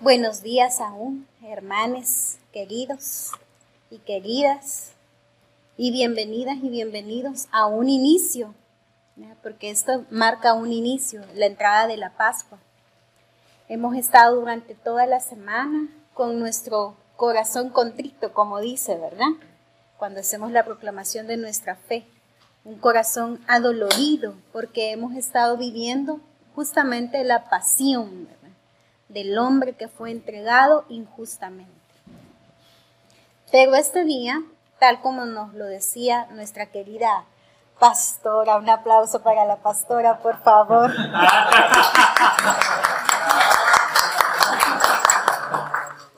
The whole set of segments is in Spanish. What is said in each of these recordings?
Buenos días aún, hermanos queridos y queridas, y bienvenidas y bienvenidos a un inicio, porque esto marca un inicio, la entrada de la Pascua. Hemos estado durante toda la semana con nuestro corazón contrito, como dice, ¿verdad? Cuando hacemos la proclamación de nuestra fe, un corazón adolorido, porque hemos estado viviendo justamente la pasión, del hombre que fue entregado injustamente. Pero este día, tal como nos lo decía nuestra querida pastora, un aplauso para la pastora, por favor.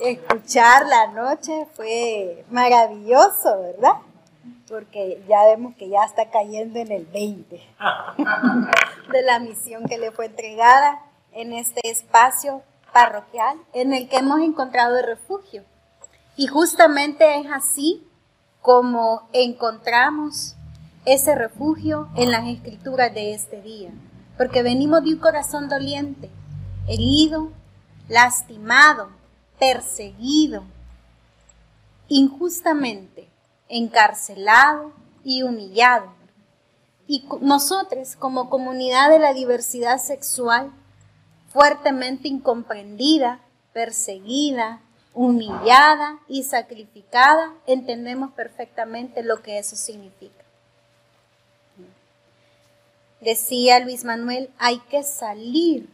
Escuchar la noche fue maravilloso, ¿verdad? Porque ya vemos que ya está cayendo en el 20 de la misión que le fue entregada en este espacio parroquial en el que hemos encontrado el refugio. Y justamente es así como encontramos ese refugio en las escrituras de este día, porque venimos de un corazón doliente, herido, lastimado, perseguido, injustamente, encarcelado y humillado. Y nosotros, como comunidad de la diversidad sexual, fuertemente incomprendida, perseguida, humillada y sacrificada, entendemos perfectamente lo que eso significa. Decía Luis Manuel, hay que salir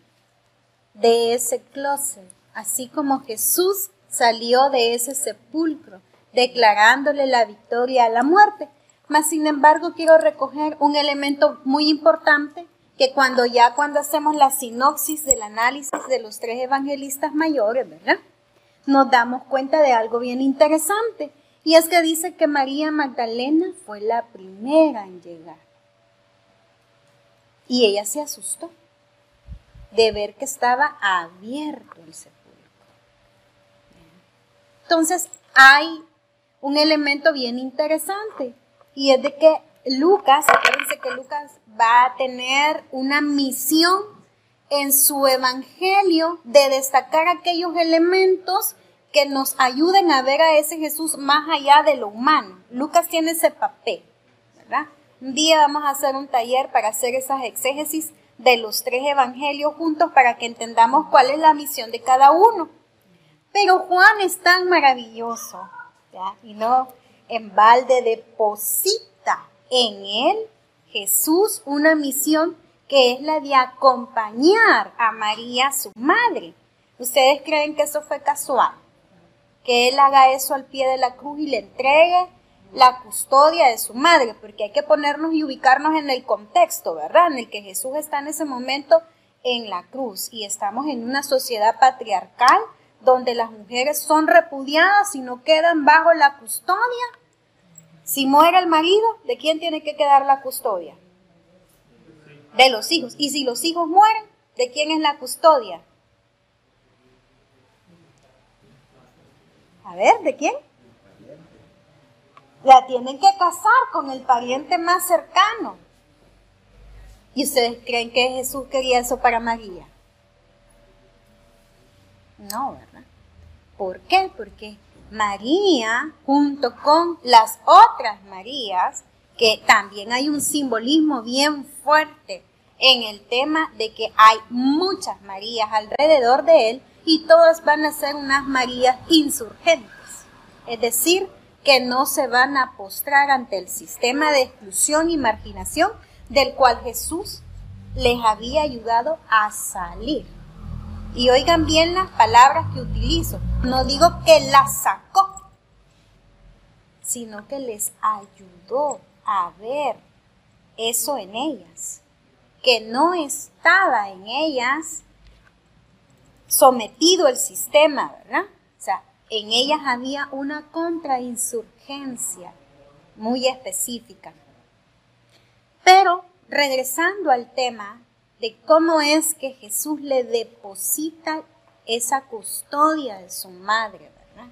de ese closet, así como Jesús salió de ese sepulcro, declarándole la victoria a la muerte. Mas, sin embargo, quiero recoger un elemento muy importante que cuando ya cuando hacemos la sinopsis del análisis de los tres evangelistas mayores, ¿verdad? Nos damos cuenta de algo bien interesante. Y es que dice que María Magdalena fue la primera en llegar. Y ella se asustó de ver que estaba abierto el sepulcro. Entonces hay un elemento bien interesante y es de que Lucas, acuérdense que Lucas va a tener una misión en su evangelio de destacar aquellos elementos que nos ayuden a ver a ese Jesús más allá de lo humano. Lucas tiene ese papel, ¿verdad? Un día vamos a hacer un taller para hacer esas exégesis de los tres evangelios juntos para que entendamos cuál es la misión de cada uno. Pero Juan es tan maravilloso, ¿ya? Y no en balde deposita en él Jesús una misión que es la de acompañar a María, su madre. ¿Ustedes creen que eso fue casual? Que él haga eso al pie de la cruz y le entregue la custodia de su madre, porque hay que ponernos y ubicarnos en el contexto, ¿verdad? En el que Jesús está en ese momento en la cruz y estamos en una sociedad patriarcal donde las mujeres son repudiadas y no quedan bajo la custodia si muere el marido, ¿de quién tiene que quedar la custodia? De los hijos. Y si los hijos mueren, ¿de quién es la custodia? A ver, ¿de quién? La tienen que casar con el pariente más cercano. ¿Y ustedes creen que Jesús quería eso para María? No, ¿verdad? ¿Por qué? Porque María junto con las otras Marías, que también hay un simbolismo bien fuerte en el tema de que hay muchas Marías alrededor de él y todas van a ser unas Marías insurgentes, es decir, que no se van a postrar ante el sistema de exclusión y marginación del cual Jesús les había ayudado a salir. Y oigan bien las palabras que utilizo. No digo que las sacó, sino que les ayudó a ver eso en ellas, que no estaba en ellas sometido el sistema, ¿verdad? O sea, en ellas había una contrainsurgencia muy específica. Pero regresando al tema de cómo es que Jesús le deposita esa custodia de su madre, ¿verdad?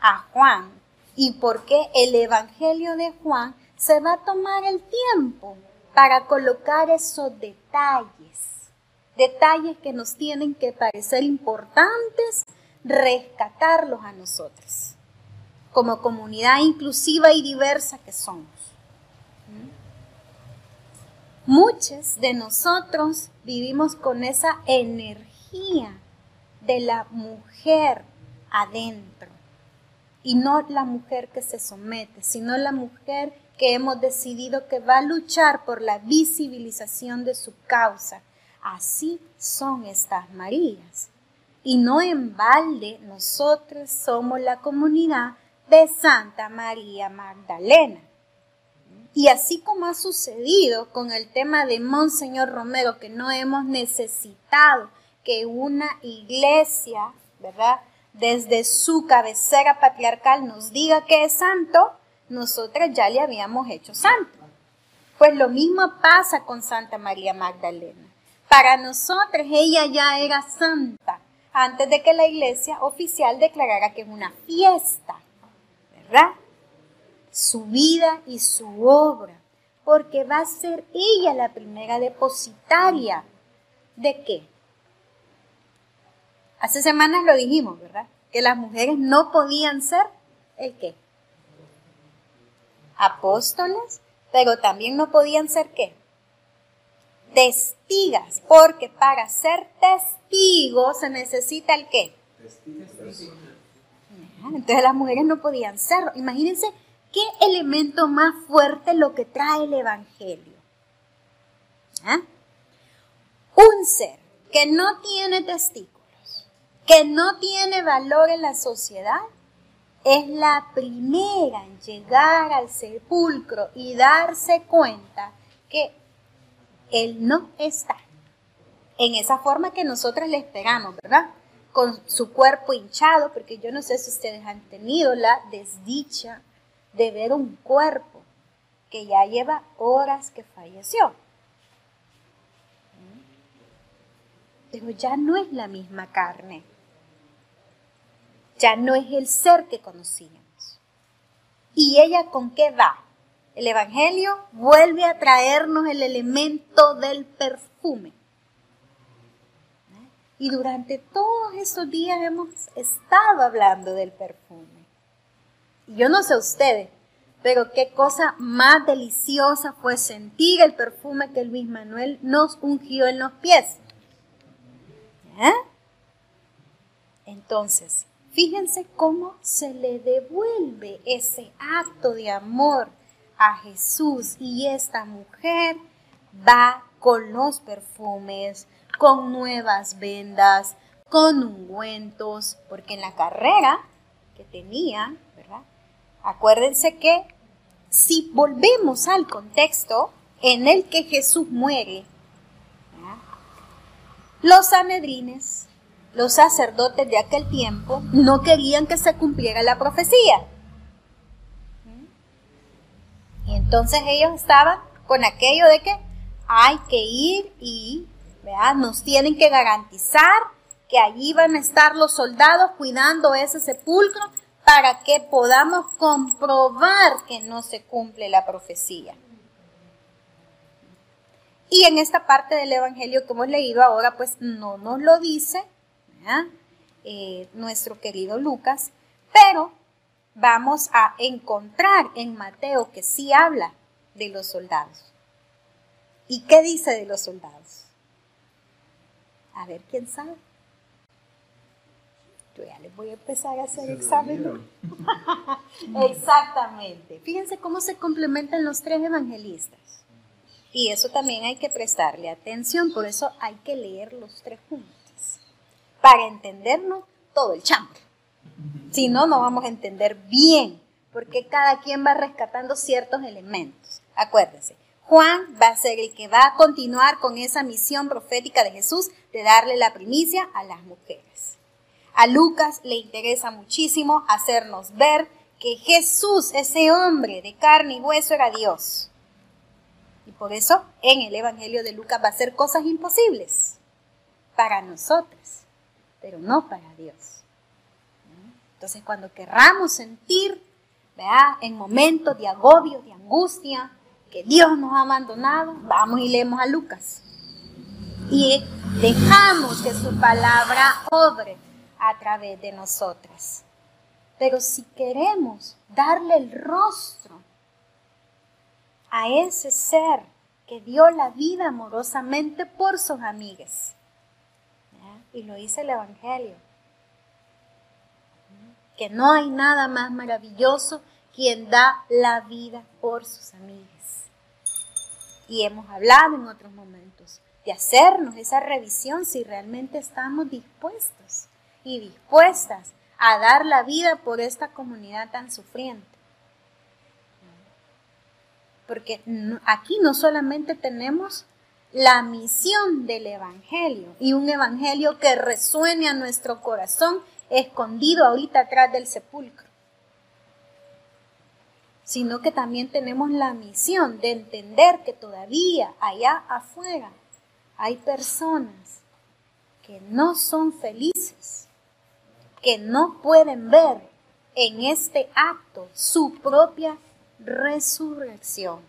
A Juan. Y por qué el Evangelio de Juan se va a tomar el tiempo para colocar esos detalles. Detalles que nos tienen que parecer importantes rescatarlos a nosotros, como comunidad inclusiva y diversa que somos. Muchos de nosotros vivimos con esa energía de la mujer adentro. Y no la mujer que se somete, sino la mujer que hemos decidido que va a luchar por la visibilización de su causa. Así son estas Marías. Y no en balde nosotros somos la comunidad de Santa María Magdalena. Y así como ha sucedido con el tema de Monseñor Romero, que no hemos necesitado que una iglesia, ¿verdad? Desde su cabecera patriarcal nos diga que es santo, nosotras ya le habíamos hecho santo. Pues lo mismo pasa con Santa María Magdalena. Para nosotros ella ya era santa antes de que la iglesia oficial declarara que es una fiesta, ¿verdad? Su vida y su obra, porque va a ser ella la primera depositaria. ¿De qué? Hace semanas lo dijimos, ¿verdad? Que las mujeres no podían ser el qué? Apóstoles, pero también no podían ser qué? Testigas, porque para ser testigo se necesita el qué? Entonces las mujeres no podían serlo. Imagínense qué elemento más fuerte lo que trae el Evangelio. ¿Ah? Un ser que no tiene testigos que no tiene valor en la sociedad, es la primera en llegar al sepulcro y darse cuenta que Él no está en esa forma que nosotros le esperamos, ¿verdad? Con su cuerpo hinchado, porque yo no sé si ustedes han tenido la desdicha de ver un cuerpo que ya lleva horas que falleció. Pero ya no es la misma carne ya no es el ser que conocíamos. ¿Y ella con qué va? El Evangelio vuelve a traernos el elemento del perfume. Y durante todos estos días hemos estado hablando del perfume. Yo no sé ustedes, pero qué cosa más deliciosa fue sentir el perfume que Luis Manuel nos ungió en los pies. Entonces, Fíjense cómo se le devuelve ese acto de amor a Jesús y esta mujer va con los perfumes, con nuevas vendas, con ungüentos, porque en la carrera que tenía. Acuérdense que si volvemos al contexto en el que Jesús muere, los sanedrines los sacerdotes de aquel tiempo no querían que se cumpliera la profecía. Y entonces ellos estaban con aquello de que hay que ir y nos tienen que garantizar que allí van a estar los soldados cuidando ese sepulcro para que podamos comprobar que no se cumple la profecía. Y en esta parte del Evangelio que hemos leído ahora, pues no nos lo dice, eh, nuestro querido Lucas, pero vamos a encontrar en Mateo que sí habla de los soldados. ¿Y qué dice de los soldados? A ver, ¿quién sabe? Yo ya les voy a empezar a hacer examen. Exactamente. Fíjense cómo se complementan los tres evangelistas. Y eso también hay que prestarle atención, por eso hay que leer los tres juntos para entendernos todo el chambre. Si no, no vamos a entender bien, porque cada quien va rescatando ciertos elementos. Acuérdense, Juan va a ser el que va a continuar con esa misión profética de Jesús de darle la primicia a las mujeres. A Lucas le interesa muchísimo hacernos ver que Jesús, ese hombre de carne y hueso, era Dios. Y por eso en el Evangelio de Lucas va a ser cosas imposibles para nosotros pero no para Dios. Entonces, cuando querramos sentir, en momentos de agobio, de angustia, que Dios nos ha abandonado, vamos y leemos a Lucas. Y dejamos que su palabra obre a través de nosotras. Pero si queremos darle el rostro a ese ser que dio la vida amorosamente por sus amigas, y lo dice el Evangelio, que no hay nada más maravilloso quien da la vida por sus amigas. Y hemos hablado en otros momentos de hacernos esa revisión si realmente estamos dispuestos y dispuestas a dar la vida por esta comunidad tan sufriente. Porque aquí no solamente tenemos la misión del Evangelio y un Evangelio que resuene a nuestro corazón escondido ahorita atrás del sepulcro, sino que también tenemos la misión de entender que todavía allá afuera hay personas que no son felices, que no pueden ver en este acto su propia resurrección.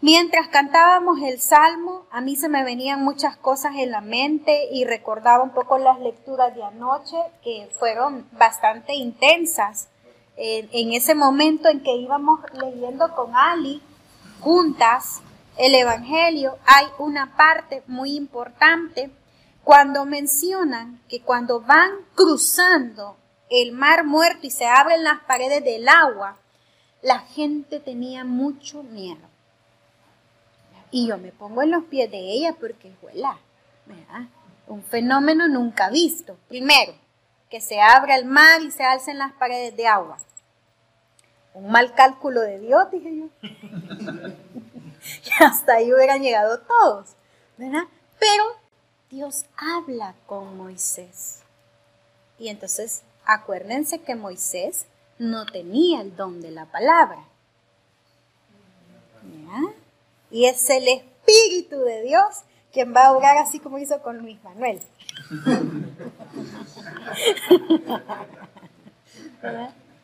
Mientras cantábamos el salmo, a mí se me venían muchas cosas en la mente y recordaba un poco las lecturas de anoche que fueron bastante intensas. En, ese momento en que íbamos leyendo con Ali juntas el Evangelio, hay una parte muy importante cuando mencionan que cuando van cruzando el mar muerto y se abren las paredes del agua, la gente tenía mucho miedo y yo me pongo en los pies de ella porque es ¿verdad? Un fenómeno nunca visto. Primero, que se abra el mar y se alcen las paredes de agua. Un mal cálculo de Dios, dije yo. y hasta ahí hubieran llegado todos, ¿verdad? Pero Dios habla con Moisés. Y entonces, acuérdense que Moisés no tenía el don de la palabra. Y es el Espíritu de Dios quien va a orar así como hizo con Luis Manuel.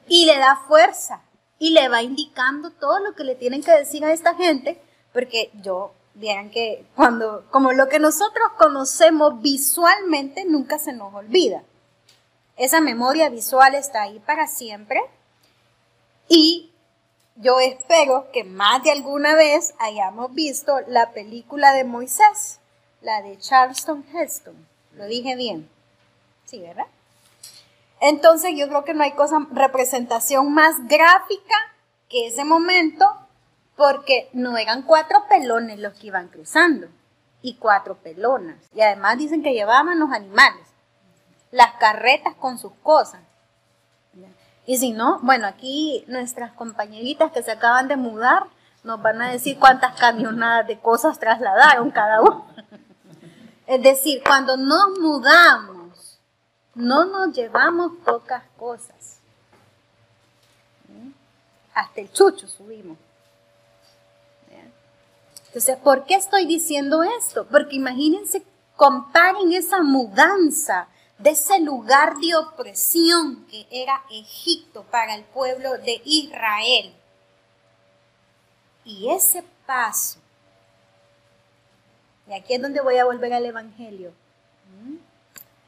y le da fuerza y le va indicando todo lo que le tienen que decir a esta gente, porque yo, vieran que cuando, como lo que nosotros conocemos visualmente, nunca se nos olvida. Esa memoria visual está ahí para siempre y yo espero que más de alguna vez hayamos visto la película de Moisés, la de Charleston Heston. Lo dije bien. Sí, ¿verdad? Entonces yo creo que no hay cosa, representación más gráfica que ese momento, porque no eran cuatro pelones los que iban cruzando, y cuatro pelonas. Y además dicen que llevaban los animales, las carretas con sus cosas. Y si no, bueno, aquí nuestras compañeritas que se acaban de mudar nos van a decir cuántas camionadas de cosas trasladaron cada uno. Es decir, cuando nos mudamos, no nos llevamos pocas cosas. Hasta el chucho subimos. Entonces, ¿por qué estoy diciendo esto? Porque imagínense, comparen esa mudanza de ese lugar de opresión que era Egipto para el pueblo de Israel. Y ese paso, y aquí es donde voy a volver al Evangelio,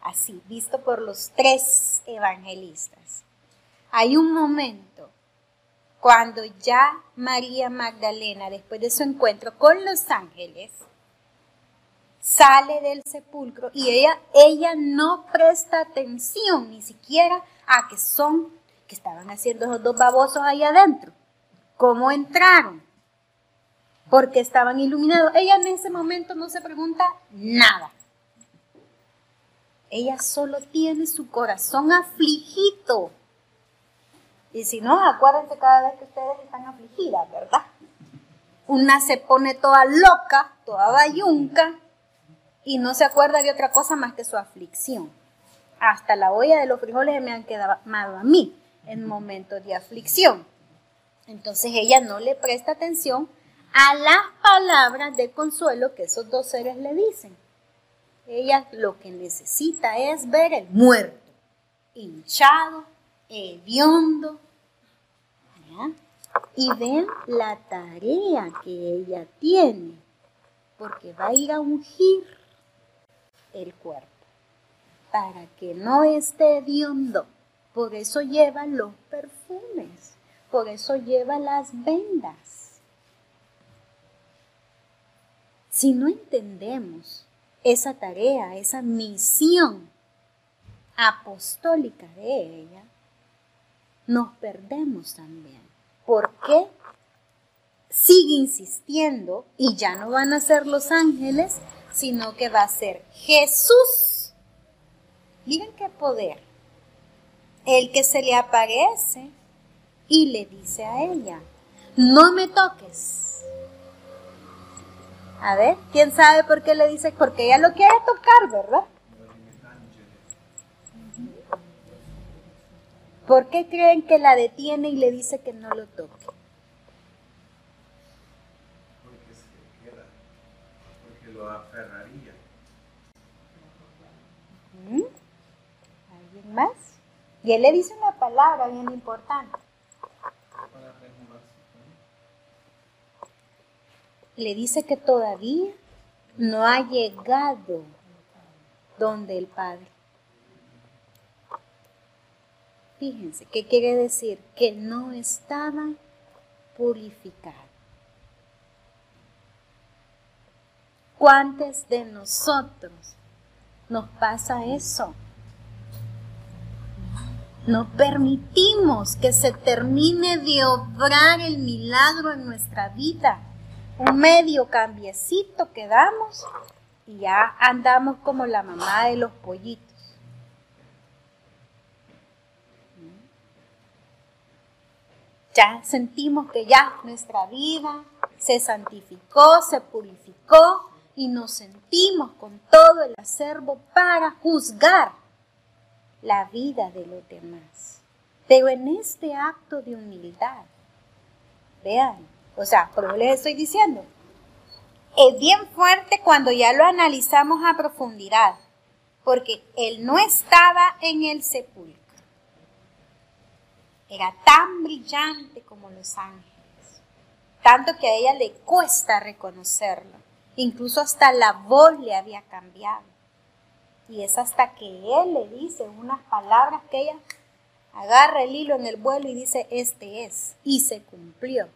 así, visto por los tres evangelistas. Hay un momento cuando ya María Magdalena, después de su encuentro con los ángeles, sale del sepulcro y ella, ella no presta atención ni siquiera a que son, que estaban haciendo esos dos babosos ahí adentro. ¿Cómo entraron? Porque estaban iluminados. Ella en ese momento no se pregunta nada. Ella solo tiene su corazón afligido. Y si no, acuérdense cada vez que ustedes están afligidas, ¿verdad? Una se pone toda loca, toda bayunca, y no se acuerda de otra cosa más que su aflicción. Hasta la olla de los frijoles me han quedado a mí en momentos de aflicción. Entonces ella no le presta atención a las palabras de consuelo que esos dos seres le dicen. Ella lo que necesita es ver el muerto, hinchado, hediondo. Y ven la tarea que ella tiene, porque va a ir a ungir el cuerpo, para que no esté hediondo. Por eso lleva los perfumes, por eso lleva las vendas. Si no entendemos esa tarea, esa misión apostólica de ella, nos perdemos también. ¿Por qué? Sigue insistiendo y ya no van a ser los ángeles, sino que va a ser Jesús. Miren qué poder. El que se le aparece y le dice a ella, no me toques. A ver, ¿quién sabe por qué le dice? Porque ella lo quiere tocar, ¿verdad? ¿Por qué creen que la detiene y le dice que no lo toque? Porque se queda, porque lo aferraría. ¿Alguien más? Y él le dice una palabra bien importante. Le dice que todavía no ha llegado donde el Padre. Fíjense, ¿qué quiere decir? Que no estaba purificado. ¿Cuántos de nosotros nos pasa eso? No permitimos que se termine de obrar el milagro en nuestra vida. Un medio cambiecito que damos y ya andamos como la mamá de los pollitos. Ya sentimos que ya nuestra vida se santificó, se purificó y nos sentimos con todo el acervo para juzgar la vida de los demás. Pero en este acto de humildad, vean, o sea, por les estoy diciendo, es bien fuerte cuando ya lo analizamos a profundidad, porque él no estaba en el sepulcro. Era tan brillante como los ángeles, tanto que a ella le cuesta reconocerlo. Incluso hasta la voz le había cambiado. Y es hasta que él le dice unas palabras que ella agarra el hilo en el vuelo y dice, este es. Y se cumplió.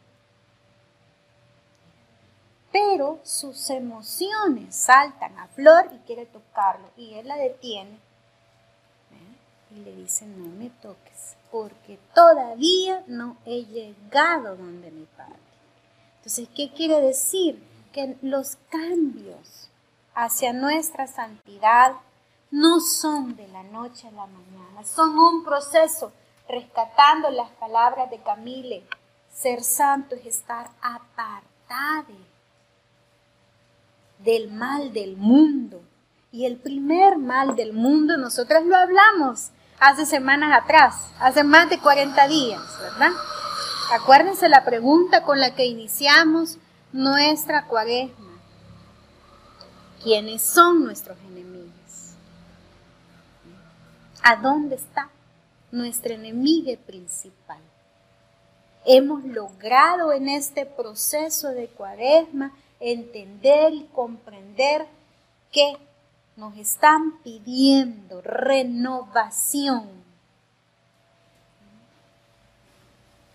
Pero sus emociones saltan a flor y quiere tocarlo. Y él la detiene. Y le dice, no me toques, porque todavía no he llegado donde mi padre. Entonces, ¿qué quiere decir? Que los cambios hacia nuestra santidad no son de la noche a la mañana, son un proceso, rescatando las palabras de Camille. Ser santo es estar apartado del mal del mundo. Y el primer mal del mundo, nosotros lo hablamos hace semanas atrás, hace más de 40 días, ¿verdad? Acuérdense la pregunta con la que iniciamos nuestra cuaresma. ¿Quiénes son nuestros enemigos? ¿A dónde está nuestra enemiga principal? Hemos logrado en este proceso de cuaresma entender y comprender que nos están pidiendo renovación.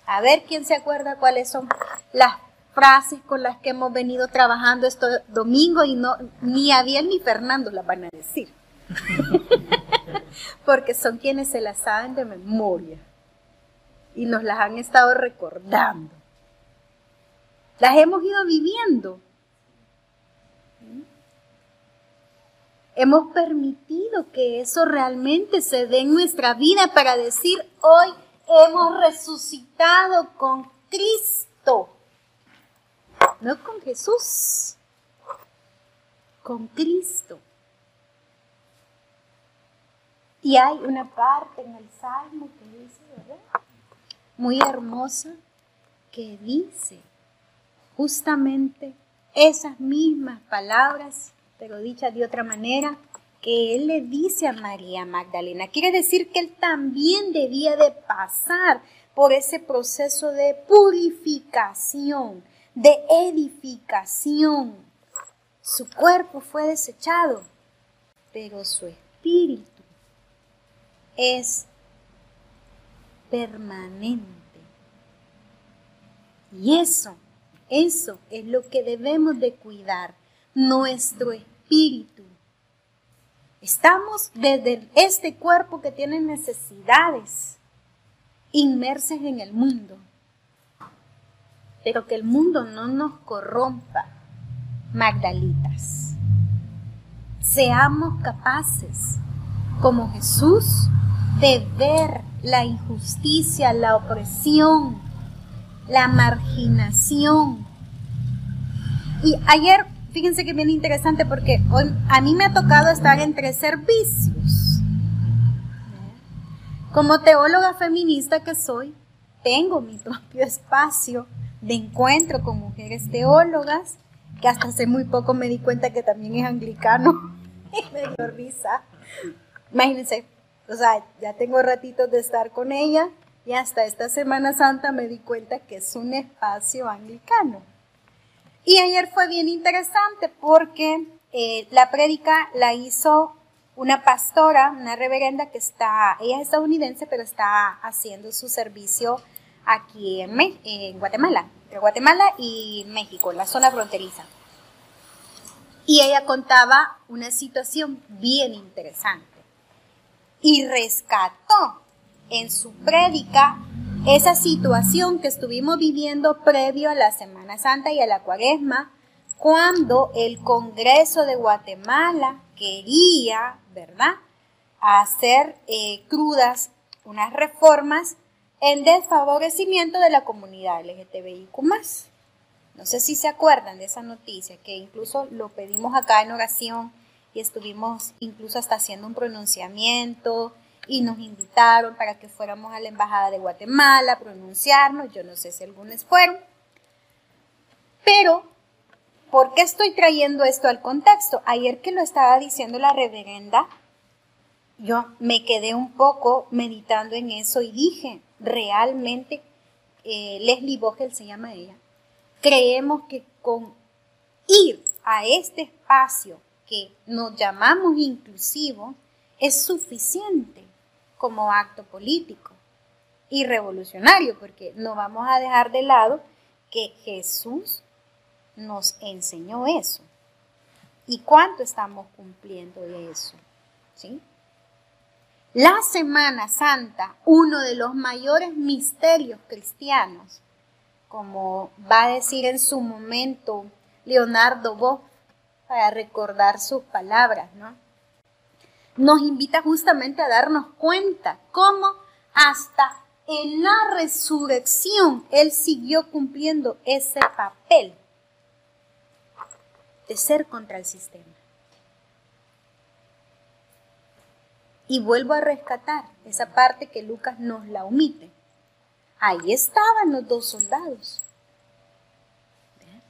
A ver quién se acuerda cuáles son las frases con las que hemos venido trabajando este domingo y no ni Abiel ni Fernando las van a decir. porque son quienes se las saben de memoria y nos las han estado recordando. Las hemos ido viviendo. Hemos permitido que eso realmente se dé en nuestra vida para decir, hoy hemos resucitado con Cristo. No con Jesús, con Cristo. Y hay una parte en el Salmo que dice, ¿verdad? Muy hermosa, que dice justamente esas mismas palabras, pero dichas de otra manera, que él le dice a María Magdalena. Quiere decir que él también debía de pasar por ese proceso de purificación, de edificación. Su cuerpo fue desechado, pero su espíritu es permanente. Y eso, eso es lo que debemos de cuidar, nuestro espíritu. Estamos desde este cuerpo que tiene necesidades, inmersos en el mundo, pero que el mundo no nos corrompa, Magdalitas. Seamos capaces, como Jesús, de ver la injusticia, la opresión, la marginación. Y ayer, fíjense que bien interesante porque hoy a mí me ha tocado estar entre servicios. Como teóloga feminista que soy, tengo mi propio espacio de encuentro con mujeres teólogas, que hasta hace muy poco me di cuenta que también es anglicano me dio. Imagínense, o sea, ya tengo ratitos de estar con ella y hasta esta Semana Santa me di cuenta que es un espacio anglicano. Y ayer fue bien interesante porque eh, la prédica la hizo una pastora, una reverenda que está, ella es estadounidense, pero está haciendo su servicio aquí en, en Guatemala, entre Guatemala y México, en la zona fronteriza. Y ella contaba una situación bien interesante y rescató en su prédica esa situación que estuvimos viviendo previo a la Semana Santa y a la Cuaresma, cuando el Congreso de Guatemala quería, ¿verdad?, hacer eh, crudas unas reformas en desfavorecimiento de la comunidad LGTBIQ. No sé si se acuerdan de esa noticia, que incluso lo pedimos acá en oración y estuvimos incluso hasta haciendo un pronunciamiento y nos invitaron para que fuéramos a la Embajada de Guatemala a pronunciarnos, yo no sé si algunos fueron, pero ¿por qué estoy trayendo esto al contexto? Ayer que lo estaba diciendo la reverenda, yo me quedé un poco meditando en eso y dije, realmente, eh, Leslie Vogel se llama ella, creemos que con ir a este espacio que nos llamamos inclusivo es suficiente como acto político y revolucionario, porque no vamos a dejar de lado que Jesús nos enseñó eso. ¿Y cuánto estamos cumpliendo de eso? ¿Sí? La Semana Santa, uno de los mayores misterios cristianos, como va a decir en su momento Leonardo Boff, para recordar sus palabras, ¿no? Nos invita justamente a darnos cuenta cómo hasta en la resurrección Él siguió cumpliendo ese papel de ser contra el sistema. Y vuelvo a rescatar esa parte que Lucas nos la omite. Ahí estaban los dos soldados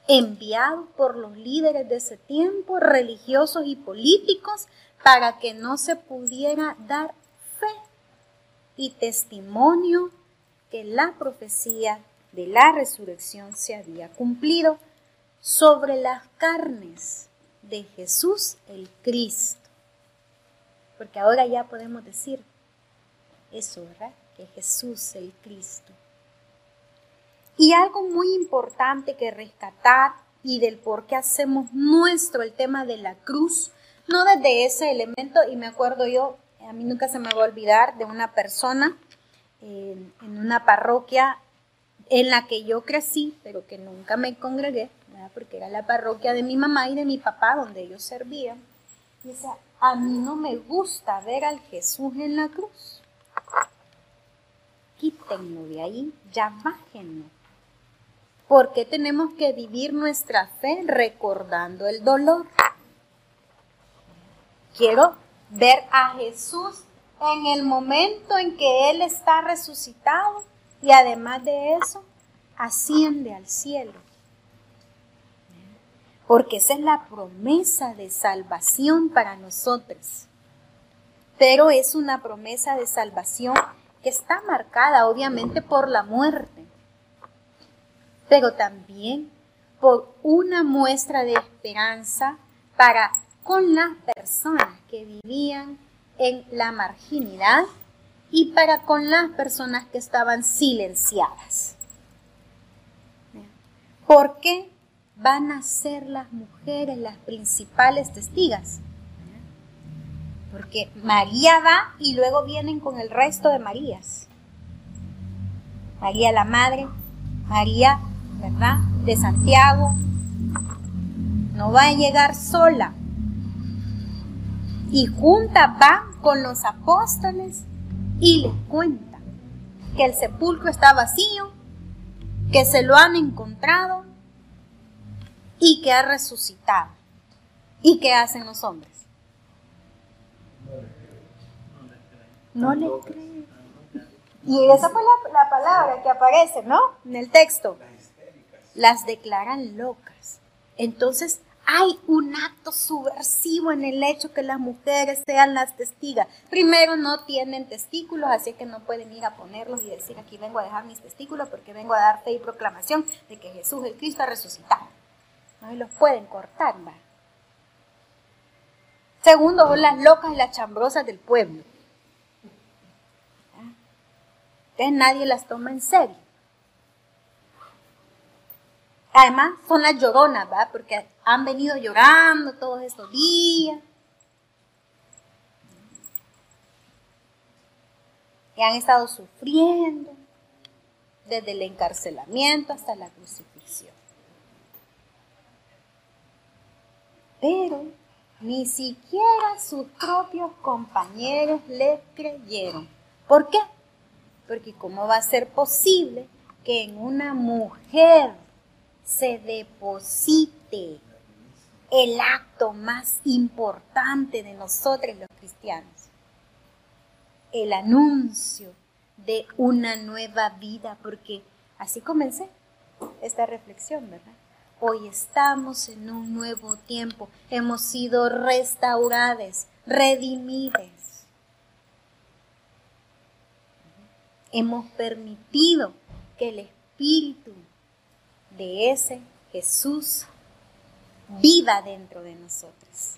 enviado por los líderes de ese tiempo, religiosos y políticos, para que no se pudiera dar fe y testimonio que la profecía de la resurrección se había cumplido sobre las carnes de Jesús el Cristo. Porque ahora ya podemos decir eso, ¿verdad? Que Jesús el Cristo. Y algo muy importante que rescatar y del por qué hacemos nuestro el tema de la cruz, no desde ese elemento, y me acuerdo yo, a mí nunca se me va a olvidar de una persona en, una parroquia en la que yo crecí, pero que nunca me congregué, porque era la parroquia de mi mamá y de mi papá, donde ellos servían. Y decía, a mí no me gusta ver al Jesús en la cruz. Quítenlo de ahí, ya bájenlo. ¿Por qué tenemos que vivir nuestra fe recordando el dolor? Quiero ver a Jesús en el momento en que Él está resucitado y además de eso, asciende al cielo. Porque esa es la promesa de salvación para nosotros. Pero es una promesa de salvación que está marcada obviamente por la muerte pero también por una muestra de esperanza para con las personas que vivían en la marginidad y para con las personas que estaban silenciadas. ¿Por qué van a ser las mujeres las principales testigas? Porque María va y luego vienen con el resto de Marías. María la Madre, María, ¿verdad? De Santiago. No va a llegar sola. Y junta va con los apóstoles y les cuenta que el sepulcro está vacío, que se lo han encontrado y que ha resucitado. ¿Y qué hacen los hombres? No le creen. Y esa fue la, palabra que aparece, ¿no? En el texto. Las declaran locas. Entonces, hay un acto subversivo en el hecho que las mujeres sean las testigas. Primero, no tienen testículos, así que no pueden ir a ponerlos y decir aquí vengo a dejar mis testículos porque vengo a dar fe y proclamación de que Jesús el Cristo ha resucitado. No los pueden cortar, ¿va? Segundo, son las locas y las chambrosas del pueblo. Entonces nadie las toma en serio. Además, son las lloronas, ¿verdad? Porque han venido llorando todos estos días. Y han estado sufriendo desde el encarcelamiento hasta la crucifixión. Pero ni siquiera sus propios compañeros le creyeron. ¿Por qué? Porque ¿cómo va a ser posible que en una mujer se deposite el acto más importante de nosotros los cristianos? El anuncio de una nueva vida, porque así comencé esta reflexión, ¿verdad? Hoy estamos en un nuevo tiempo, hemos sido restaurados, redimidos hemos permitido que el Espíritu de ese Jesús viva dentro de nosotros.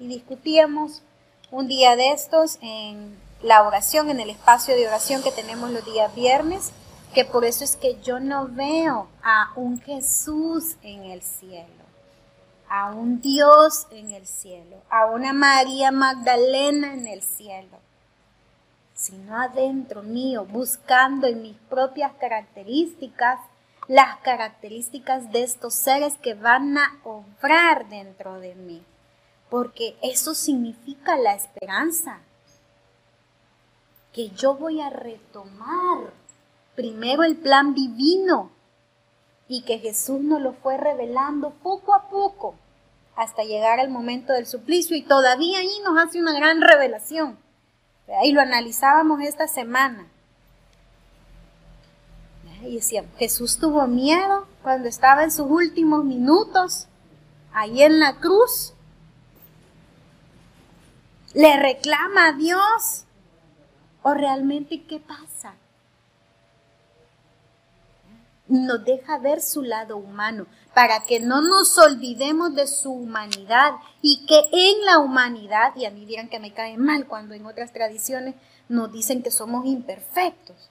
Y discutíamos un día de estos en la oración, en el espacio de oración que tenemos los días viernes, que por eso es que yo no veo a un Jesús en el cielo, a un Dios en el cielo, a una María Magdalena en el cielo sino adentro mío, buscando en mis propias características las características de estos seres que van a obrar dentro de mí. Porque eso significa la esperanza. Que yo voy a retomar primero el plan divino y que Jesús nos lo fue revelando poco a poco hasta llegar al momento del suplicio y todavía ahí nos hace una gran revelación y lo analizábamos esta semana. Y decíamos, Jesús tuvo miedo cuando estaba en sus últimos minutos ahí en la cruz. Le reclama a Dios. ¿O realmente qué pasa? Nos deja ver su lado humano para que no nos olvidemos de su humanidad y que en la humanidad, y a mí dirán que me cae mal cuando en otras tradiciones nos dicen que somos imperfectos.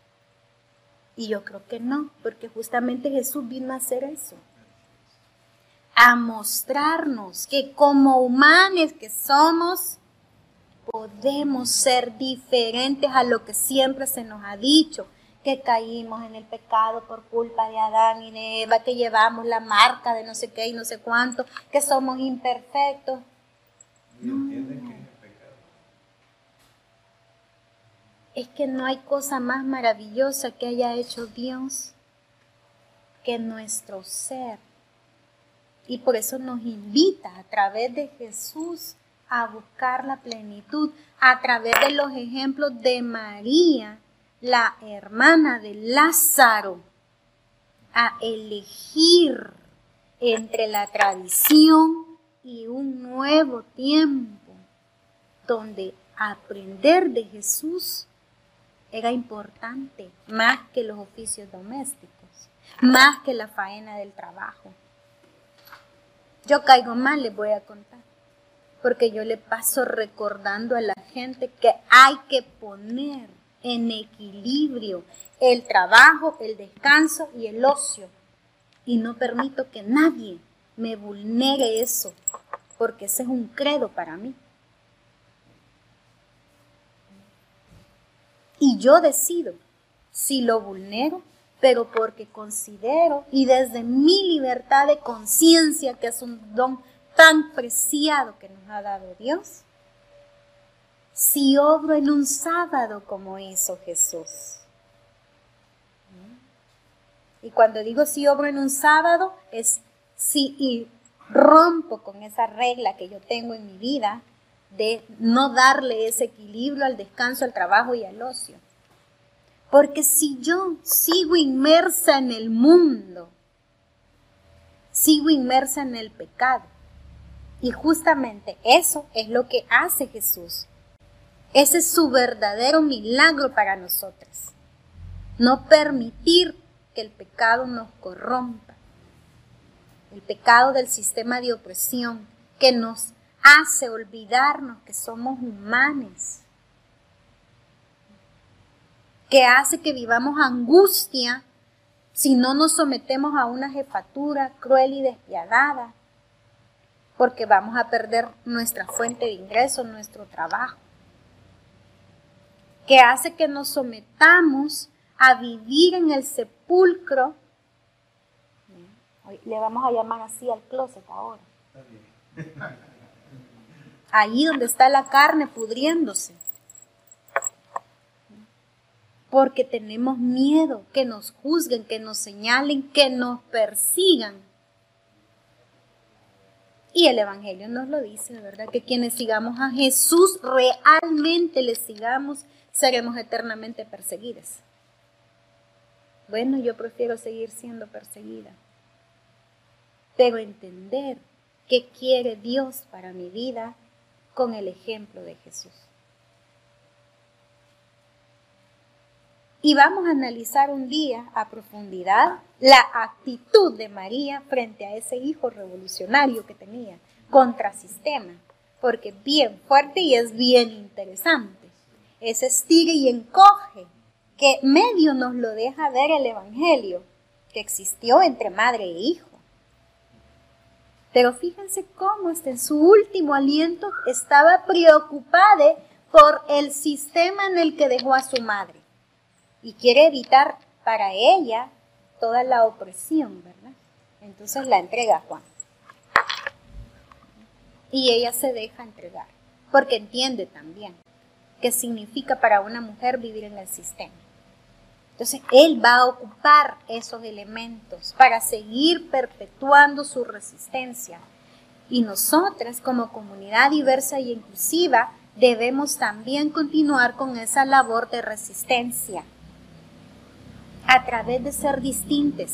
Y yo creo que no, porque justamente Jesús vino a hacer eso. A mostrarnos que como humanos que somos, podemos ser diferentes a lo que siempre se nos ha dicho, que caímos en el pecado por culpa de Adán y de Eva, que llevamos la marca de no sé qué y no sé cuánto, que somos imperfectos. Es que no hay cosa más maravillosa que haya hecho Dios que nuestro ser. Y por eso nos invita a través de Jesús a buscar la plenitud, a través de los ejemplos de María la hermana de Lázaro a elegir entre la tradición y un nuevo tiempo donde aprender de Jesús era importante más que los oficios domésticos, más que la faena del trabajo. Yo caigo mal, les voy a contar, porque yo le paso recordando a la gente que hay que poner en equilibrio el trabajo, el descanso y el ocio. Y no permito que nadie me vulnere eso, porque ese es un credo para mí. Y yo decido si lo vulnero, pero porque considero y desde mi libertad de conciencia, que es un don tan preciado que nos ha dado Dios, si obro en un sábado como hizo Jesús. Y cuando digo si obro en un sábado, es si rompo con esa regla que yo tengo en mi vida de no darle ese equilibrio al descanso, al trabajo y al ocio. Porque si yo sigo inmersa en el mundo, sigo inmersa en el pecado. Y justamente eso es lo que hace Jesús. Ese es su verdadero milagro para nosotros. No permitir que el pecado nos corrompa. El pecado del sistema de opresión que nos hace olvidarnos que somos humanos que hace que vivamos angustia si no nos sometemos a una jefatura cruel y despiadada, porque vamos a perder nuestra fuente de ingreso, nuestro trabajo, que hace que nos sometamos a vivir en el sepulcro. Le vamos a llamar así al closet ahora. Ahí donde está la carne pudriéndose porque tenemos miedo que nos juzguen, que nos señalen, que nos persigan. Y el Evangelio nos lo dice, ¿verdad? Que quienes sigamos a Jesús, realmente le sigamos, seremos eternamente perseguidos. Bueno, yo prefiero seguir siendo perseguida, pero entender qué quiere Dios para mi vida con el ejemplo de Jesús. y vamos a analizar un día a profundidad la actitud de María frente a ese hijo revolucionario que tenía contra sistema, porque es bien fuerte y es bien interesante. Es estire y encoge, que medio nos lo deja ver el Evangelio, que existió entre madre e hijo. Pero fíjense cómo hasta en su último aliento estaba preocupada por el sistema en el que dejó a su madre y quiere evitar para ella toda la opresión, ¿verdad? Entonces la entrega a Juan. Y ella se deja entregar, porque entiende también qué significa para una mujer vivir en el sistema. Entonces, él va a ocupar esos elementos para seguir perpetuando su resistencia. Y nosotras, como comunidad diversa y inclusiva, debemos también continuar con esa labor de resistencia a través de ser distintos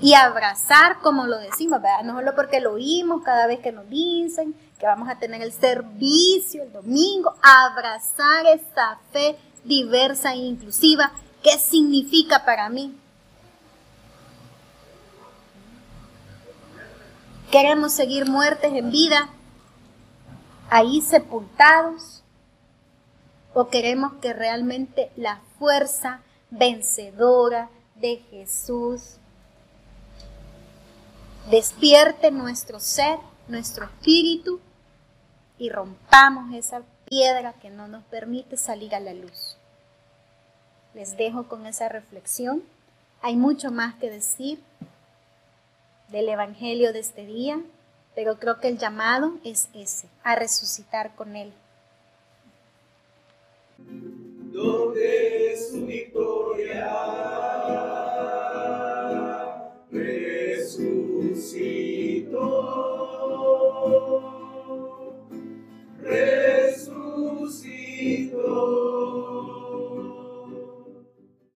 y abrazar, como lo decimos, no solo porque lo oímos cada vez que nos dicen que vamos a tener el servicio el domingo, abrazar esa fe diversa e inclusiva. ¿Qué significa para mí? Queremos seguir muertes en vida, ahí sepultados, o queremos que realmente la fuerza vencedora de Jesús. Despierte nuestro ser, nuestro espíritu y rompamos esa piedra que no nos permite salir a la luz. Les dejo con esa reflexión. Hay mucho más que decir del Evangelio de este día, pero creo que el llamado es ese, a resucitar con Él. ¿Dónde es su victoria? Resucitó. Resucitó. Cristo.